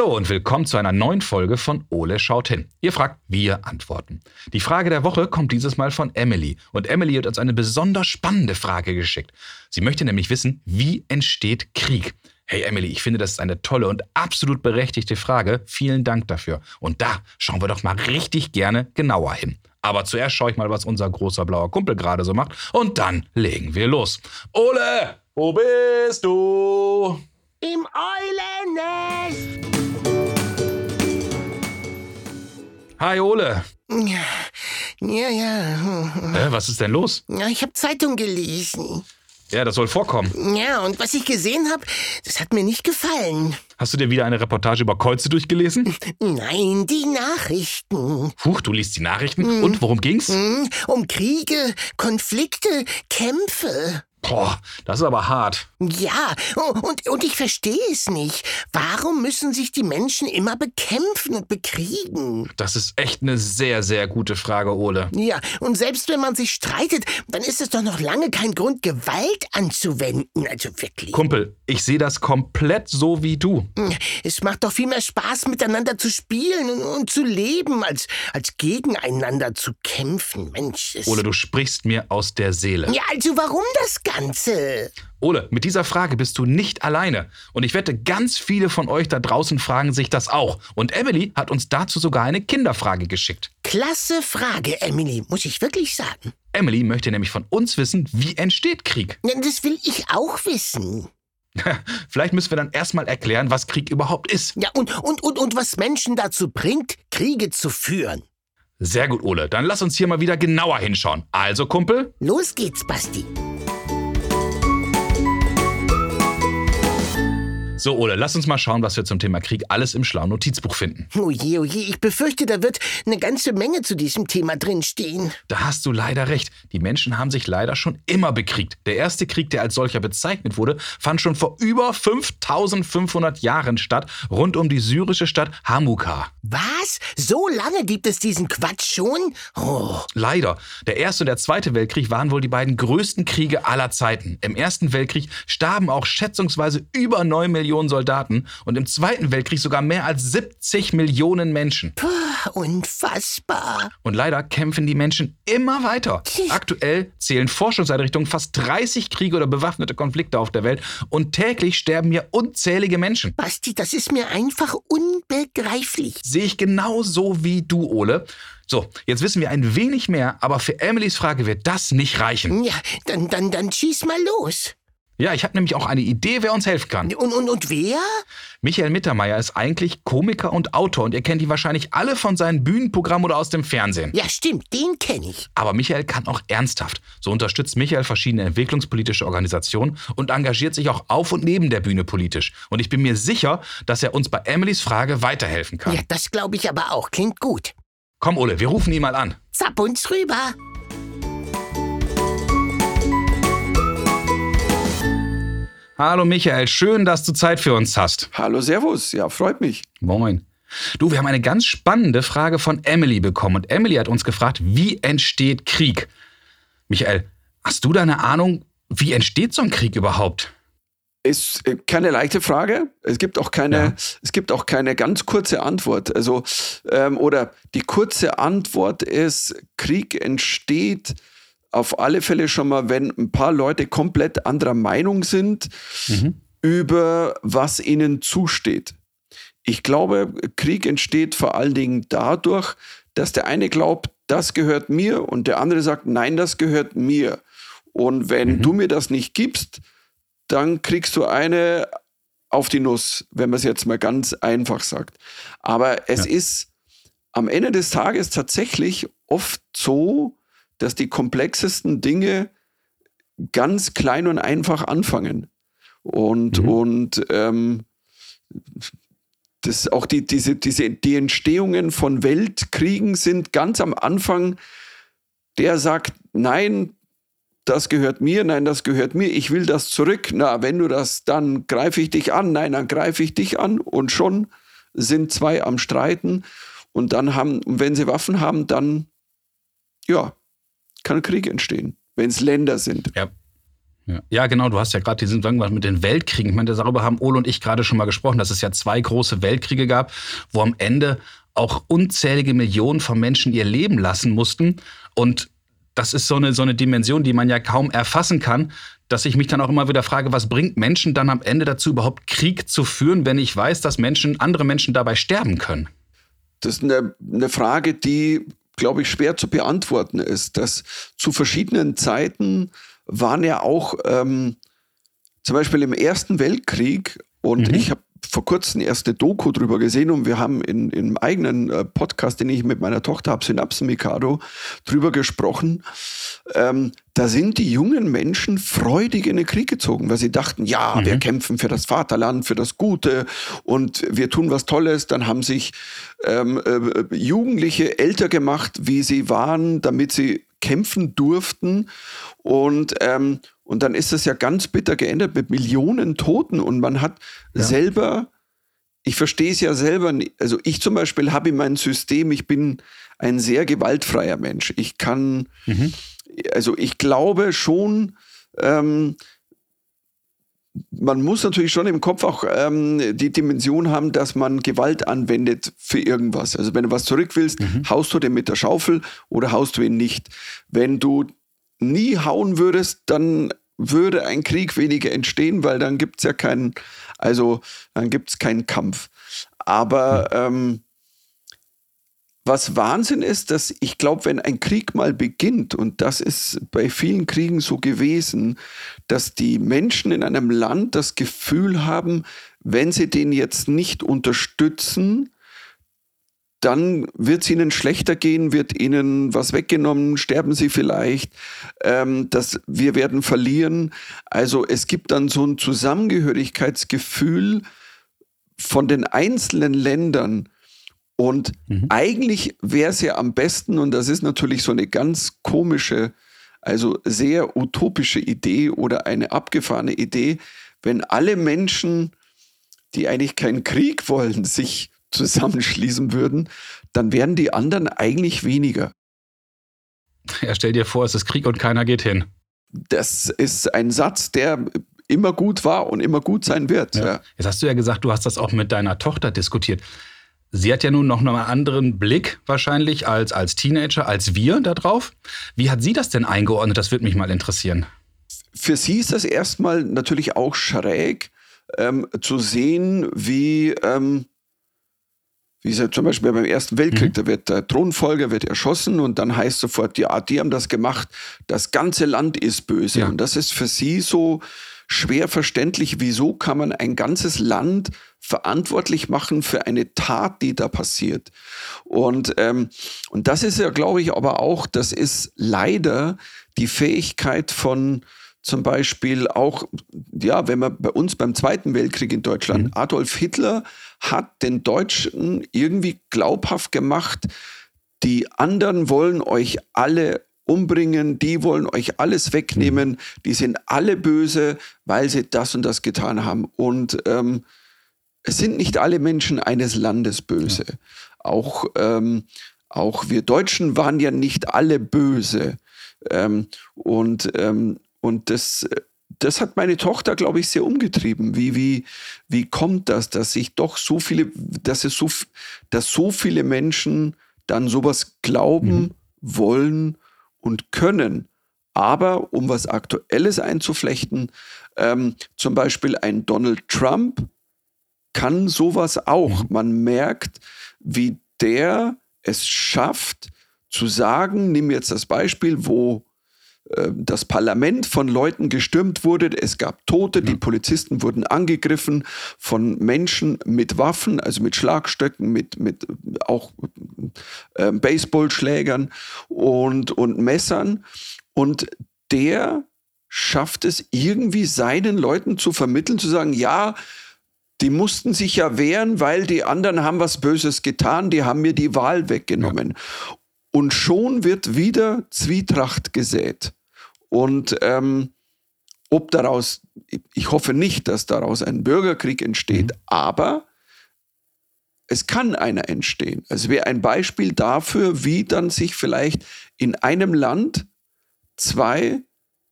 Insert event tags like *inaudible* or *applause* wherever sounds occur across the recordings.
Hallo und willkommen zu einer neuen Folge von Ole schaut hin. Ihr fragt, wir antworten. Die Frage der Woche kommt dieses Mal von Emily und Emily hat uns eine besonders spannende Frage geschickt. Sie möchte nämlich wissen, wie entsteht Krieg? Hey Emily, ich finde, das ist eine tolle und absolut berechtigte Frage. Vielen Dank dafür. Und da schauen wir doch mal richtig gerne genauer hin. Aber zuerst schaue ich mal, was unser großer blauer Kumpel gerade so macht. Und dann legen wir los. Ole, wo bist du? Im Eulennest. Hi Ole. Ja, ja. Hä, was ist denn los? ja ich habe Zeitung gelesen. Ja, das soll vorkommen. Ja, und was ich gesehen habe, das hat mir nicht gefallen. Hast du dir wieder eine Reportage über Kreuze durchgelesen? Nein, die Nachrichten. Huch, du liest die Nachrichten. Und worum ging's? Hm, Um Kriege, Konflikte, Kämpfe. Boah, das ist aber hart. Ja, und, und ich verstehe es nicht. Warum müssen sich die Menschen immer bekämpfen und bekriegen? Das ist echt eine sehr, sehr gute Frage, Ole. Ja, und selbst wenn man sich streitet, dann ist es doch noch lange kein Grund, Gewalt anzuwenden. Also wirklich. Kumpel, ich sehe das komplett so wie du. Es macht doch viel mehr Spaß, miteinander zu spielen und, und zu leben, als, als gegeneinander zu kämpfen. Mensch. Ole, du sprichst mir aus der Seele. ja, also warum das Ganze? Ole, mit dieser Frage bist du nicht alleine. Und ich wette, ganz viele von euch da draußen fragen sich das auch. Und Emily hat uns dazu sogar eine Kinderfrage geschickt. Klasse Frage, Emily, muss ich wirklich sagen. Emily möchte nämlich von uns wissen, wie entsteht Krieg. Das will ich auch wissen. *laughs* Vielleicht müssen wir dann erstmal erklären, was Krieg überhaupt ist. Ja, und, und, und, und was Menschen dazu bringt, Kriege zu führen. Sehr gut, Ole. Dann lass uns hier mal wieder genauer hinschauen. Also, Kumpel, Los geht's, Basti. So, Ole, lass uns mal schauen, was wir zum Thema Krieg alles im schlauen Notizbuch finden. Oje, oje, ich befürchte, da wird eine ganze Menge zu diesem Thema drinstehen. Da hast du leider recht. Die Menschen haben sich leider schon immer bekriegt. Der erste Krieg, der als solcher bezeichnet wurde, fand schon vor über 5500 Jahren statt, rund um die syrische Stadt Hamuka. Was? So lange gibt es diesen Quatsch schon? Oh, Leider. Der Erste und der Zweite Weltkrieg waren wohl die beiden größten Kriege aller Zeiten. Im Ersten Weltkrieg starben auch schätzungsweise über 9 Millionen Soldaten und im Zweiten Weltkrieg sogar mehr als 70 Millionen Menschen. puh, unfassbar. Und leider kämpfen die Menschen immer weiter. Aktuell zählen Forschungseinrichtungen fast 30 Kriege oder bewaffnete Konflikte auf der Welt und täglich sterben hier unzählige Menschen. Basti, das ist mir einfach unbegreiflich. Sehe ich genauso wie du, Ole. So, jetzt wissen wir ein wenig mehr, aber für Emilys Frage wird das nicht reichen. Ja, dann, dann, dann schieß mal los. Ja, ich habe nämlich auch eine Idee, wer uns helfen kann. Und, und, und wer? Michael Mittermeier ist eigentlich Komiker und Autor und ihr kennt ihn wahrscheinlich alle von seinen Bühnenprogrammen oder aus dem Fernsehen. Ja, stimmt, den kenne ich. Aber Michael kann auch ernsthaft. So unterstützt Michael verschiedene entwicklungspolitische Organisationen und engagiert sich auch auf und neben der Bühne politisch. Und ich bin mir sicher, dass er uns bei Emilys Frage weiterhelfen kann. Ja, das glaube ich aber auch. Klingt gut. Komm, Ole, wir rufen ihn mal an. Zapp uns rüber. Hallo Michael, schön, dass du Zeit für uns hast. Hallo, Servus. Ja, freut mich. Moin. Du, wir haben eine ganz spannende Frage von Emily bekommen und Emily hat uns gefragt, wie entsteht Krieg? Michael, hast du da eine Ahnung, wie entsteht so ein Krieg überhaupt? Ist äh, keine leichte Frage. Es gibt auch keine, Ja. es gibt auch keine ganz kurze Antwort. Also, ähm, oder die kurze Antwort ist, Krieg entsteht auf alle Fälle schon mal, wenn ein paar Leute komplett anderer Meinung sind über was ihnen zusteht. Ich glaube, Krieg entsteht vor allen Dingen dadurch, dass der eine glaubt, das gehört mir und der andere sagt, nein, das gehört mir. Und wenn du mir das nicht gibst, dann kriegst du eine auf die Nuss, wenn man es jetzt mal ganz einfach sagt. Aber es ist am Ende des Tages tatsächlich oft so, dass die komplexesten Dinge ganz klein und einfach anfangen. Und, und ähm, das auch die, diese, diese, die Entstehungen von Weltkriegen sind ganz am Anfang, der sagt, nein, das gehört mir, nein, das gehört mir, ich will das zurück. Na, wenn du das, dann greife ich dich an, nein, dann greife ich dich an. Und schon sind zwei am Streiten. Und dann haben, und wenn sie Waffen haben, dann, ja, kann Krieg entstehen, wenn es Länder sind. Ja. Ja. ja, genau, du hast ja gerade diesen irgendwas mit den Weltkriegen. Ich meine, darüber haben Ole und ich gerade schon mal gesprochen, dass es ja zwei große Weltkriege gab, wo am Ende auch unzählige Millionen von Menschen ihr Leben lassen mussten. Und das ist so eine, so eine Dimension, die man ja kaum erfassen kann, dass ich mich dann auch immer wieder frage, was bringt Menschen dann am Ende dazu, überhaupt Krieg zu führen, wenn ich weiß, dass Menschen, andere Menschen dabei sterben können? Das ist eine, eine Frage, die, glaube ich, schwer zu beantworten ist. Dass zu verschiedenen Zeiten waren ja auch ähm, zum Beispiel im Ersten Weltkrieg, und mhm. ich habe vor kurzem erst eine Doku drüber gesehen und wir haben in, in einem eigenen äh, Podcast, den ich mit meiner Tochter habe, Synapsen Mikado, drüber gesprochen. Ähm, da sind die jungen Menschen freudig in den Krieg gezogen, weil sie dachten, ja, mhm. wir kämpfen für das Vaterland, für das Gute und wir tun was Tolles. Dann haben sich ähm, äh, Jugendliche älter gemacht, wie sie waren, damit sie kämpfen durften. Und, ähm, und dann ist das ja ganz bitter geendet mit Millionen Toten und man hat ja. selber, ich verstehe es ja selber, also ich zum Beispiel habe in meinem System, ich bin ein sehr gewaltfreier Mensch. Ich kann, mhm. also ich glaube schon, ähm, man muss natürlich schon im Kopf auch ähm, die Dimension haben, dass man Gewalt anwendet für irgendwas. Also wenn du was zurück willst, mhm. haust du den mit der Schaufel oder haust du ihn nicht. Wenn du nie hauen würdest, dann würde ein Krieg weniger entstehen, weil dann gibt es ja keinen, also dann gibt es keinen Kampf. Aber ähm, was Wahnsinn ist, dass ich glaube, wenn ein Krieg mal beginnt, und das ist bei vielen Kriegen so gewesen, dass die Menschen in einem Land das Gefühl haben, wenn sie den jetzt nicht unterstützen, dann wird es ihnen schlechter gehen, wird ihnen was weggenommen, sterben sie vielleicht, ähm, dass wir werden verlieren. Also es gibt dann so ein Zusammengehörigkeitsgefühl von den einzelnen Ländern. Und mhm. eigentlich wäre es ja am besten, und das ist natürlich so eine ganz komische, also sehr utopische Idee oder eine abgefahrene Idee, wenn alle Menschen, die eigentlich keinen Krieg *laughs* wollen, sich zusammenschließen würden, dann wären die anderen eigentlich weniger. Ja, stell dir vor, es ist Krieg und keiner geht hin. Das ist ein Satz, der immer gut war und immer gut sein wird. Ja. Ja. Jetzt hast du ja gesagt, du hast das auch mit deiner Tochter diskutiert. Sie hat ja nun noch einen anderen Blick wahrscheinlich als, als Teenager, als wir darauf. Wie hat sie das denn eingeordnet? Das würde mich mal interessieren. Für sie ist das erstmal natürlich auch schräg ähm, zu sehen, wie ähm, wie gesagt, zum Beispiel beim Ersten Weltkrieg, mhm. da wird der Thronfolger wird erschossen und dann heißt sofort, ja, die haben das gemacht, das ganze Land ist böse. Ja. Und das ist für sie so schwer verständlich, wieso kann man ein ganzes Land verantwortlich machen für eine Tat, die da passiert. Und, ähm, und das ist ja, glaube ich, aber auch, das ist leider die Fähigkeit von zum Beispiel auch, ja, wenn man bei uns beim Zweiten Weltkrieg in Deutschland, mhm. Adolf Hitler hat den Deutschen irgendwie glaubhaft gemacht, die anderen wollen euch alle umbringen, die wollen euch alles wegnehmen, mhm. die sind alle böse, weil sie das und das getan haben. Und ähm, es sind nicht alle Menschen eines Landes böse. Ja. Auch, ähm, auch wir Deutschen waren ja nicht alle böse. Ähm, und ähm, und das, das hat meine Tochter, glaube ich, sehr umgetrieben. Wie, wie, wie kommt das, dass sich doch so viele, dass es so, dass so viele Menschen dann sowas glauben, mhm. wollen und können? Aber um was Aktuelles einzuflechten, ähm, zum Beispiel ein Donald Trump kann sowas auch. Mhm. Man merkt, wie der es schafft, zu sagen, nimm jetzt das Beispiel, wo das Parlament von Leuten gestürmt wurde. Es gab Tote, die Polizisten wurden angegriffen von Menschen mit Waffen, also mit Schlagstöcken, mit, mit auch äh, Baseballschlägern und, und Messern. Und der schafft es irgendwie seinen Leuten zu vermitteln, zu sagen, ja, die mussten sich ja wehren, weil die anderen haben was Böses getan, die haben mir die Wahl weggenommen. Ja. Und schon wird wieder Zwietracht gesät. Und ähm, ob daraus, ich hoffe nicht, dass daraus ein Bürgerkrieg entsteht, mhm. aber es kann einer entstehen. Es wäre ein Beispiel dafür, wie dann sich vielleicht in einem Land zwei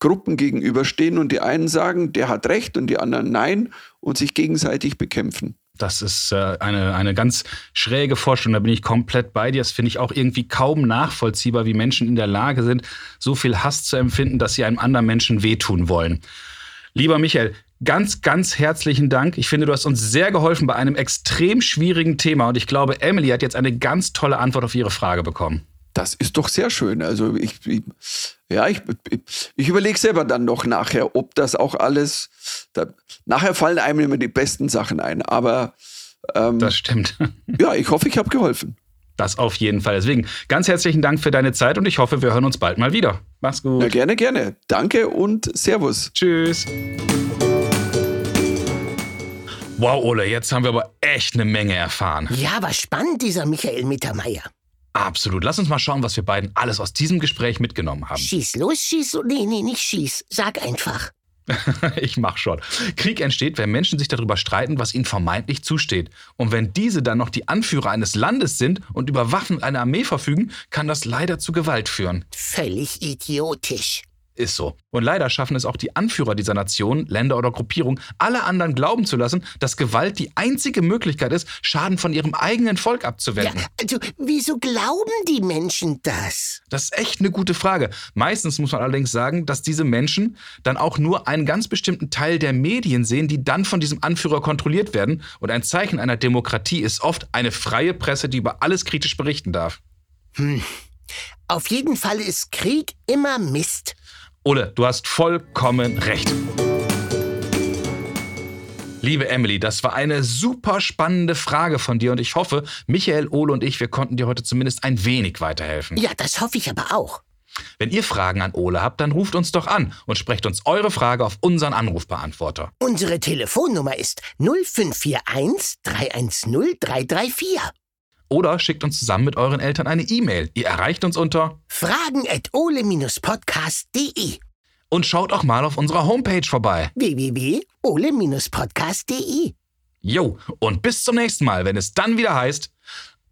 Gruppen gegenüberstehen und die einen sagen, der hat recht und die anderen nein und sich gegenseitig bekämpfen. Das ist äh, eine, eine ganz schräge Vorstellung. Da bin ich komplett bei dir. Das finde ich auch irgendwie kaum nachvollziehbar, wie Menschen in der Lage sind, so viel Hass zu empfinden, dass sie einem anderen Menschen wehtun wollen. Lieber Michael, ganz, ganz herzlichen Dank. Ich finde, du hast uns sehr geholfen bei einem extrem schwierigen Thema und ich glaube, Emily hat jetzt eine ganz tolle Antwort auf ihre Frage bekommen. Das ist doch sehr schön. Also ich, ich ja, ich, ich, überlege selber dann noch nachher, ob das auch alles. Da, nachher fallen einem immer die besten Sachen ein. Aber ähm, das stimmt. *laughs* Ja, ich hoffe, ich habe geholfen. Das auf jeden Fall. Deswegen ganz herzlichen Dank für deine Zeit und ich hoffe, wir hören uns bald mal wieder. Mach's gut. Ja, gerne, gerne. Danke und Servus. Tschüss. Wow, Ole, jetzt haben wir aber echt eine Menge erfahren. Ja, war spannend, dieser Michael Mittermeier. Absolut. Lass uns mal schauen, was wir beiden alles aus diesem Gespräch mitgenommen haben. Schieß los, schieß los. Nee, nee, nicht schieß. Sag einfach. *laughs* ich mach schon. Krieg entsteht, wenn Menschen sich darüber streiten, was ihnen vermeintlich zusteht. Und wenn diese dann noch die Anführer eines Landes sind und über Waffen einer Armee verfügen, kann das leider zu Gewalt führen. Völlig idiotisch. Ist so. Und leider schaffen es auch die Anführer dieser Nationen, Länder oder Gruppierungen, alle anderen glauben zu lassen, dass Gewalt die einzige Möglichkeit ist, Schaden von ihrem eigenen Volk abzuwenden. Ja, also, wieso glauben die Menschen das? Das ist echt eine gute Frage. Meistens muss man allerdings sagen, dass diese Menschen dann auch nur einen ganz bestimmten Teil der Medien sehen, die dann von diesem Anführer kontrolliert werden. Und ein Zeichen einer Demokratie ist oft eine freie Presse, die über alles kritisch berichten darf. Hm. Auf jeden Fall ist Krieg immer Mist. Ole, du hast vollkommen recht. Liebe Emily, das war eine super spannende Frage von dir und ich hoffe, Michael, Ole und ich, wir konnten dir heute zumindest ein wenig weiterhelfen. Ja, das hoffe ich aber auch. Wenn ihr Fragen an Ole habt, dann ruft uns doch an und sprecht uns eure Frage auf unseren Anrufbeantworter. Unsere Telefonnummer ist 0541 310 334. Oder schickt uns zusammen mit euren Eltern eine E-Mail. Ihr erreicht uns unter fragen.ole-podcast.de. Und schaut auch mal auf unserer Homepage vorbei. www.ole-podcast.de. Jo, und bis zum nächsten Mal, wenn es dann wieder heißt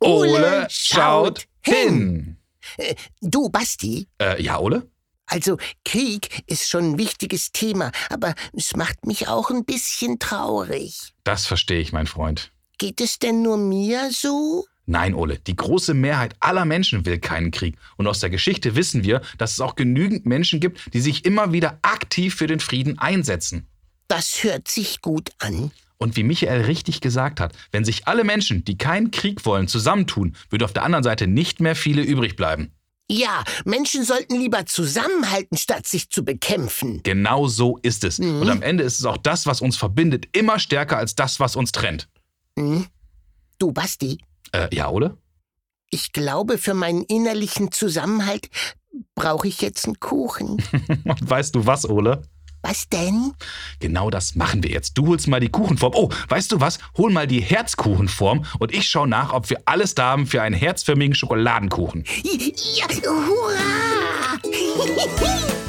Ole, Ole schaut hin. hin. Äh, du, Basti? Äh, ja, Ole? Also, Krieg ist schon ein wichtiges Thema, aber es macht mich auch ein bisschen traurig. Das verstehe ich, mein Freund. Geht es denn nur mir so? Nein, Ole, die große Mehrheit aller Menschen will keinen Krieg. Und aus der Geschichte wissen wir, dass es auch genügend Menschen gibt, die sich immer wieder aktiv für den Frieden einsetzen. Das hört sich gut an. Und wie Michael richtig gesagt hat, wenn sich alle Menschen, die keinen Krieg wollen, zusammentun, würde auf der anderen Seite nicht mehr viele übrig bleiben. Ja, Menschen sollten lieber zusammenhalten, statt sich zu bekämpfen. Genau so ist es. Mhm. Und am Ende ist es auch das, was uns verbindet, immer stärker als das, was uns trennt. Mhm. Du, Basti, äh, ja, Ole? Ich glaube, für meinen innerlichen Zusammenhalt brauche ich jetzt einen Kuchen. *laughs* weißt du was, Ole? Was denn? Genau das machen wir jetzt. Du holst mal die Kuchenform. Oh, weißt du was? Hol mal die Herzkuchenform und ich schaue nach, ob wir alles da haben für einen herzförmigen Schokoladenkuchen. Ja, hurra! *laughs*